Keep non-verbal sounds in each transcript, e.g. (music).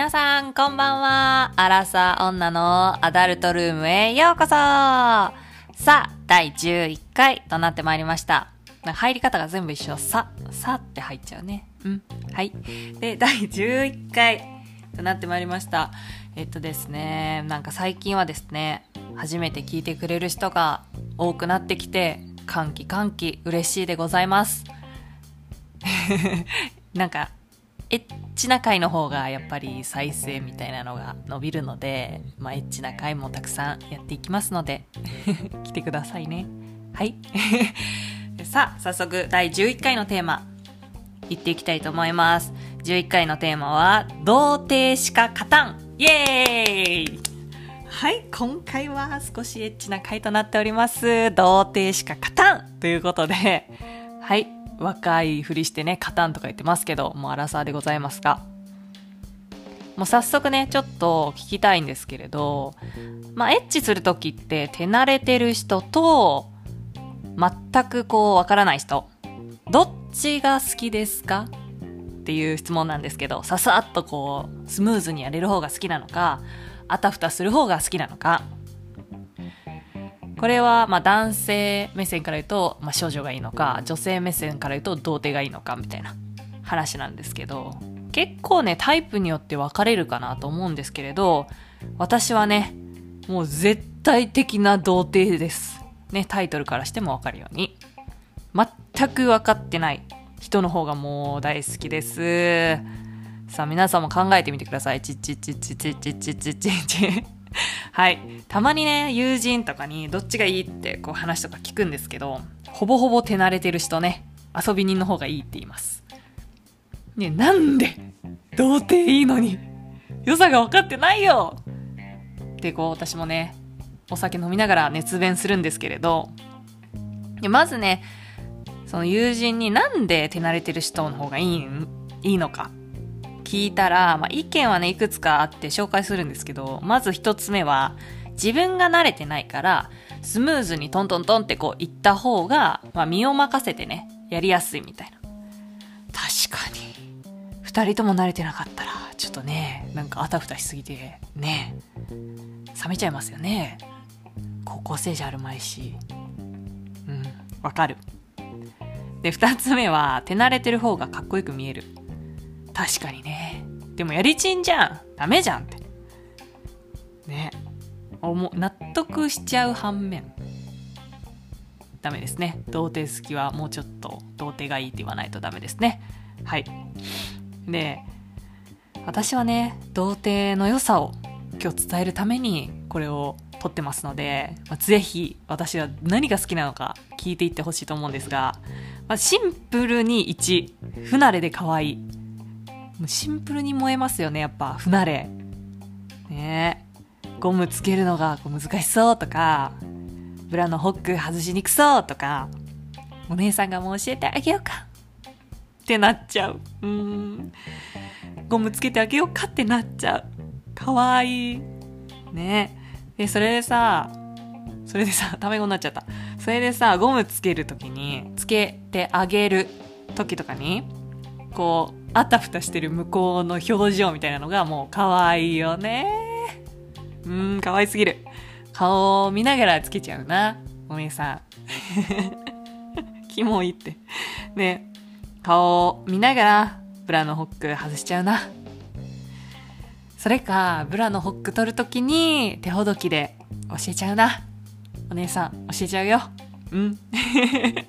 皆さん、こんばんは。アラサー女のアダルトルームへようこそさあ、第11回となってまいりました。なんか入り方が全部一緒。さ、さって入っちゃうね。うん。はい。で、第11回となってまいりました。えっとですね、なんか最近はですね、初めて聞いてくれる人が多くなってきて、歓喜歓喜嬉しいでございます。(laughs) なんか、エッチな回の方がやっぱり再生みたいなのが伸びるので、まあ、エッチな回もたくさんやっていきますので、(laughs) 来てくださいね。はい。(laughs) さあ、早速第11回のテーマ、いっていきたいと思います。11回のテーマは、童貞しか勝たんイエーイはい、今回は少しエッチな回となっております。童貞しか勝たんということで、はい、若いふりしてね、勝たんとか言ってますけど、もうアラサーでございますが、もう早速ね、ちょっと聞きたいんですけれど、まあ、エッチするときって手慣れてる人と、全くこう、わからない人、どっちが好きですか？っていう質問なんですけど、ささっとこう、スムーズにやれる方が好きなのか、あたふたする方が好きなのか。これは、ま男性目線から言うと、まあ少女がいいのか、女性目線から言うと童貞がいいのかみたいな話なんですけど、結構ね、タイプによって分かれるかなと思うんですけれど、私はね、もう絶対的な童貞です。ね、タイトルからしても分かるように。全く分かってない人の方がもう大好きです。さあ皆さんも考えてみてください。ちちちちちちちちちち。(laughs) はい。たまにね、友人とかにどっちがいいってこう話とか聞くんですけど、ほぼほぼ手慣れてる人ね、遊び人の方がいいって言います。ね、なんで童貞いいのに良さが分かってないよってこう私もね、お酒飲みながら熱弁するんですけれど、まずね、その友人になんで手慣れてる人の方がいいいいのか聞いたら、まあ、意見はね、いくつかあって紹介するんですけど、まず一つ目は、自分が慣れてないから、スムーズにトントントンってこう言った方が、まあ、身を任せてね、やりやすいみたいな。確かに。二人とも慣れてなかったら、ちょっとね、なんかあたふたしすぎて、ね、冷めちゃいますよね。高校生じゃあるまいし。うん、わかる。で、二つ目は、手慣れてる方がかっこよく見える。確かにね。でもやりちんじゃん。ダメじゃんって。ね。思納得しちゃう反面。ダメですね。童貞好きはもうちょっと童貞がいいって言わないとダメですね。はい。で、私はね、童貞の良さを今日伝えるためにこれを撮ってますので、まあ、ぜひ私は何が好きなのか聞いていってほしいと思うんですが、まあ、シンプルに1、不慣れで可愛い。もうシンプルに燃えますよね、やっぱ、不慣れ。ねゴムつけるのがこう難しそうとか、ブラのホック外しにくそうとか、お姉さんがもう教えてあげようかってなっちゃう。うん。ゴムつけてあげようかってなっちゃう。かわいい。ねで、それでさ、それでさ、(laughs) タメ語になっちゃった。それでさ、ゴムつけるときに、つけてあげる時とかに、こう、あたふたしてる向こうの表情みたいなのがもう可愛いよね。うーん、可愛すぎる。顔を見ながらつけちゃうな。お姉さん。(laughs) キモいって。ね、顔を見ながらブラのホック外しちゃうな。それか、ブラのホック取るときに手ほどきで教えちゃうな。お姉さん、教えちゃうよ。うん。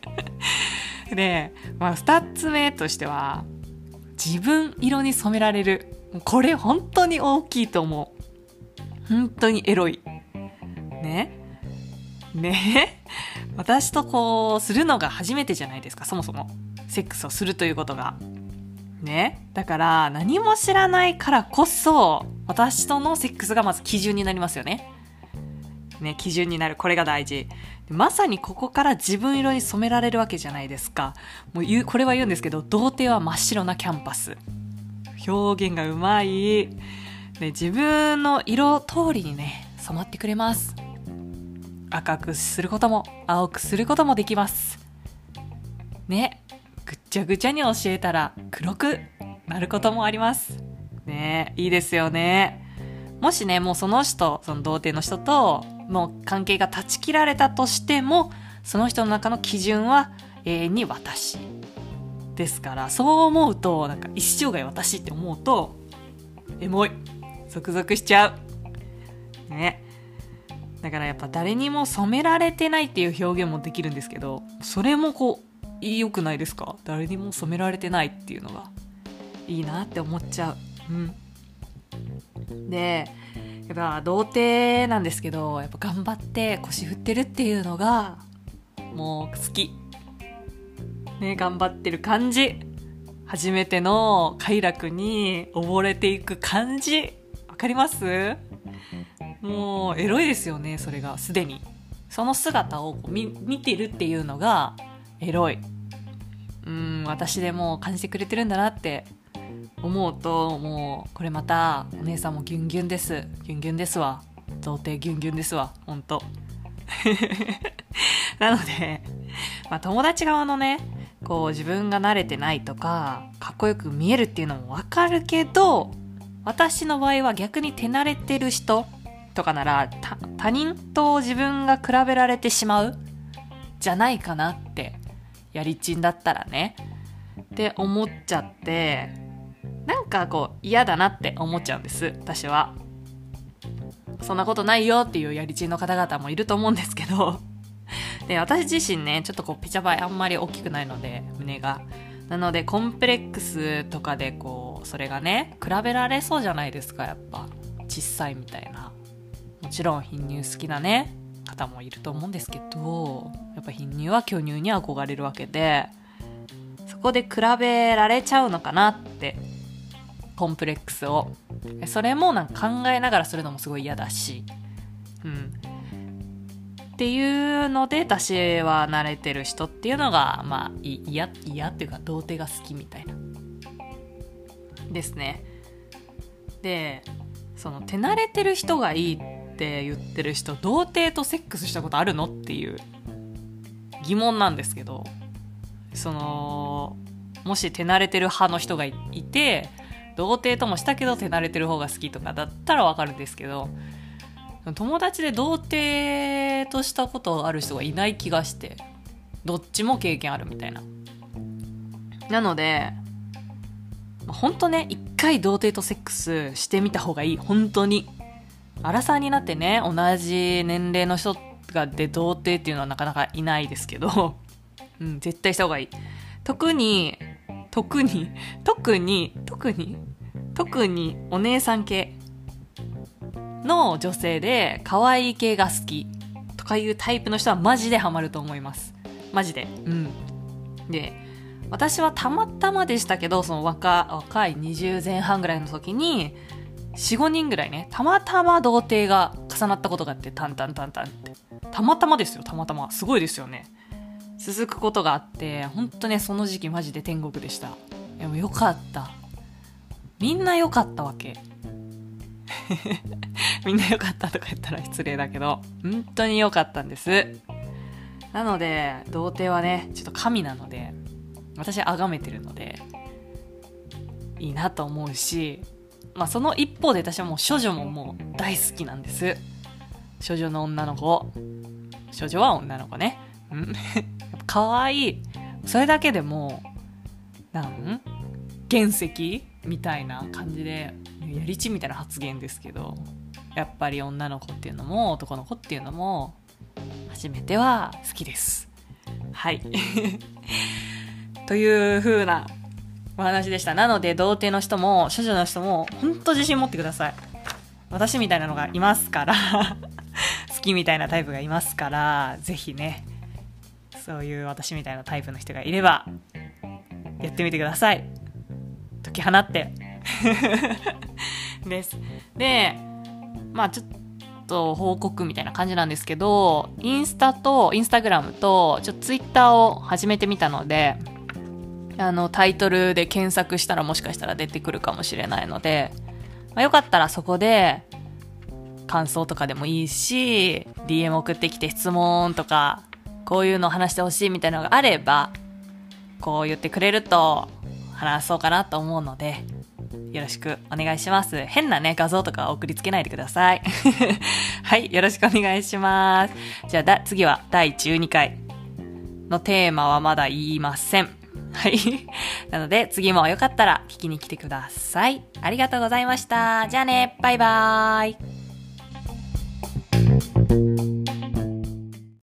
(laughs) で、まあ、二つ目としては、自分色に染められる。これ本当に大きいと思う。本当にエロい。ね。ね。私とこう、するのが初めてじゃないですか、そもそも。セックスをするということが。ね。だから、何も知らないからこそ、私とのセックスがまず基準になりますよね。ね、基準になる。これが大事。まさにここから自分色に染められるわけじゃないですか。もう言う、これは言うんですけど、童貞は真っ白なキャンパス。表現がうまい。で、自分の色通りにね、染まってくれます。赤くすることも、青くすることもできます。ね、ぐっちゃぐちゃに教えたら黒くなることもあります。ねいいですよね。もしね、もうその人、その童貞の人と、もう関係が断ち切られたとしても、その人の中の基準は永遠に私。ですから、そう思うと、なんか一生涯私って思うと、エモい。ゾクゾクしちゃう。ね。だからやっぱ誰にも染められてないっていう表現もできるんですけど、それもこう、良くないですか？誰にも染められてないっていうのが、いいなって思っちゃう。うん。で、やっぱ童貞なんですけど、やっぱ頑張って腰振ってるっていうのが、もう好き。ね、頑張ってる感じ。初めての快楽に溺れていく感じ。わかります？もう、エロいですよね、それが、すでに。その姿を見見てるっていうのが、エロい。うん、私でも感じてくれてるんだなって思うと、もう、これまた、お姉さんもギュンギュンです。ギュンギュンですわ。童貞ギュンギュンですわ。ほんと。(laughs) なので、まあ、友達側のね、こう自分が慣れてないとか、かっこよく見えるっていうのもわかるけど、私の場合は逆に手慣れてる人とかなら、他人と自分が比べられてしまうじゃないかなって、やりちんだったらね、って思っちゃって、なんかこう嫌だなって思っちゃうんです、私は。そんなことないよっていうやりちんの方々もいると思うんですけど、(laughs) で、私自身ね、ちょっとこう、ピチャバイあんまり大きくないので、胸が。なので、コンプレックスとかでこう、それがね、比べられそうじゃないですか、やっぱ。小さいみたいな。もちろん、貧乳好きなね、方もいると思うんですけど、やっぱ貧乳は巨乳に憧れるわけで、そこで比べられちゃうのかなって、コンプレックスを。それもなんか考えながらするのもすごい嫌だし、うん。っていうので私は慣れてる人っていうのがまあ嫌っていうか童貞が好きみたいな。ですね。でその手慣れてる人がいいって言ってる人童貞とセックスしたことあるのっていう。疑問なんですけど。そのもし手慣れてる派の人がいて童貞ともしたけど手慣れてる方が好きとかだったらわかるんですけど友達で童貞としたことある人がいない気がしてどっちも経験あるみたいな。なので本当ね一回童貞とセックスしてみた方がいい。本当に。アラサーになってね同じ年齢の人がで童貞っていうのはなかなかいないですけど、うん、絶対した方がいい。特に特に特に特に特にお姉さん系の女性で可愛い系が好きとかいうタイプの人はマジでハマると思います。マジで。うん。で、私はたまたまでしたけど、その若若い20前半ぐらいの時に、4、5人ぐらいね、たまたま童貞が重なったことがあって、タンタンタンタンって。たまたまですよ、たまたま。すごいですよね。続くことがあって、ほんとね、その時期マジで天国でした。でもよかった。みんな良かったわけ。(laughs) みんな良かったとか言ったら失礼だけど、本当に良かったんです。なので、童貞はね、ちょっと神なので、私は崇めてるので、いいなと思うし、まあその一方で私はもう処女ももう大好きなんです。処女の女の子。処女は女の子ね。うん。可愛い。それだけでも、なん？原石？みたいな感じでやりちみたいな発言ですけどやっぱり女の子っていうのも男の子っていうのも初めては好きです。はい。(laughs) という風なお話でした。なので童貞の人も処女の人も本当自信持ってください。私みたいなのがいますから (laughs) 好きみたいなタイプがいますからぜひねそういう私みたいなタイプの人がいればやってみてください解き放って (laughs) です。で、まあちょっと報告みたいな感じなんですけど、インスタと、インスタグラムと、ちょっとツイッターを始めてみたので、あの、タイトルで検索したらもしかしたら出てくるかもしれないので、まあ、よかったらそこで、感想とかでもいいし、DM 送ってきて質問とか、こういうのを話してほしいみたいなのがあれば、こう言ってくれると話そうかなと思うので、よろしくお願いします。変なね、画像とか送りつけないでください。(laughs) はい、よろしくお願いします。じゃあだ、次は第12回のテーマはまだ言いません。はい。(laughs) なので、次もよかったら聞きに来てください。ありがとうございました。じゃあね、バイバーイ。